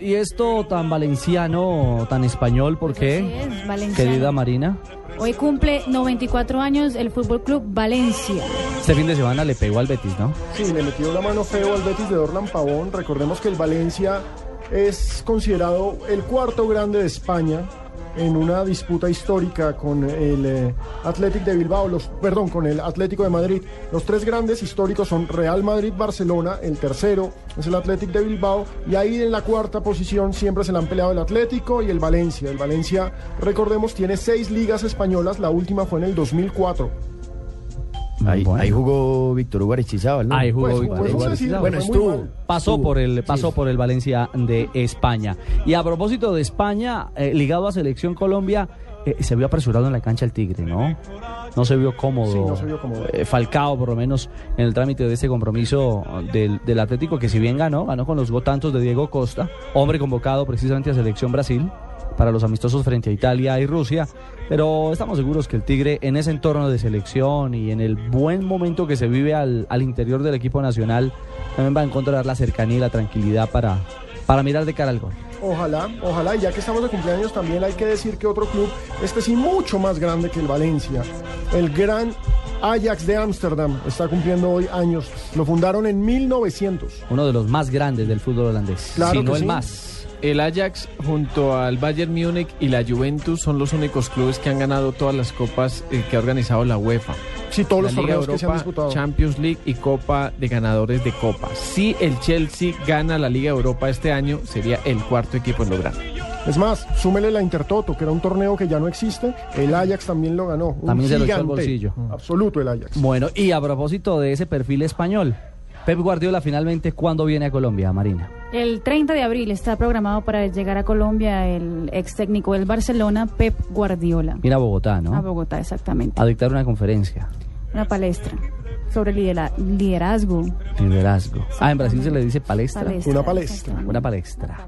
Y esto tan valenciano, tan español, ¿por Así qué? es, valenciano. Querida Marina, Hoy cumple 94 años el Fútbol Club Valencia. este fin de semana le pegó al Betis, ¿no? Sí, le metió la mano feo al Betis de Dorlan Pavón. Recordemos que el Valencia es considerado el cuarto grande de España en una disputa histórica con el eh, de Bilbao, los, perdón, con el Atlético de Madrid. Los tres grandes históricos son Real Madrid, Barcelona, el tercero es el Athletic de Bilbao y ahí en la cuarta posición siempre se le han peleado el Atlético y el Valencia. El Valencia, recordemos, tiene seis ligas españolas, la última fue en el 2004. Ahí, Bueno. ahí jugó Víctor Hugo Aristizábal, ¿no? Ahí jugó Pues, Víctor Hugo. Bueno, estuvo. Pasó Estuvo, por el pasó sí. por el Valencia de España. Y a propósito de España, eh, ligado a selección Colombia, eh, se vio apresurado en la cancha el Tigre, ¿no? No se vio cómodo. Sí, no se vio cómodo. Eh, Falcao, por lo menos, en el trámite de este compromiso del, del Atlético, que si bien ganó, ganó con los tantos de Diego Costa, hombre convocado precisamente a selección Brasil para los amistosos frente a Italia y Rusia. Pero estamos seguros que el Tigre en ese entorno de selección y en el buen momento que se vive al, al interior del equipo nacional, también va a encontrar la cercanía y la tranquilidad para, para mirar de cara al gol. Ojalá, ojalá, y ya que estamos de cumpleaños también hay que decir que otro club, este sí mucho más grande que el Valencia, el gran Ajax de Ámsterdam, está cumpliendo hoy años. Lo fundaron en 1900. Uno de los más grandes del fútbol holandés, Claro si no el sí. más. El Ajax junto al Bayern Múnich y la Juventus son los únicos clubes que han ganado todas las copas eh, que ha organizado la UEFA. Sí, todos la los Liga torneos que se han Europa, disputado. Champions League y Copa de Ganadores de Copa. Si el Chelsea gana la Liga Europa este año, sería el cuarto equipo en lograrlo. Es más, súmele la Intertoto, que era un torneo que ya no existe. El Ajax también lo ganó. Un También se lo echó al bolsillo. Absoluto el Ajax. Bueno, y a propósito de ese perfil español, Pep Guardiola finalmente, ¿cuándo viene a Colombia, Marina? El 30 de abril está programado para llegar a Colombia el ex técnico del Barcelona, Pep Guardiola. Viene a Bogotá, ¿no? A Bogotá, exactamente. A dictar una conferencia. Una palestra sobre lidera- liderazgo. Liderazgo. Ah, en Brasil se le dice palestra. Palestra, Una palestra. Una palestra.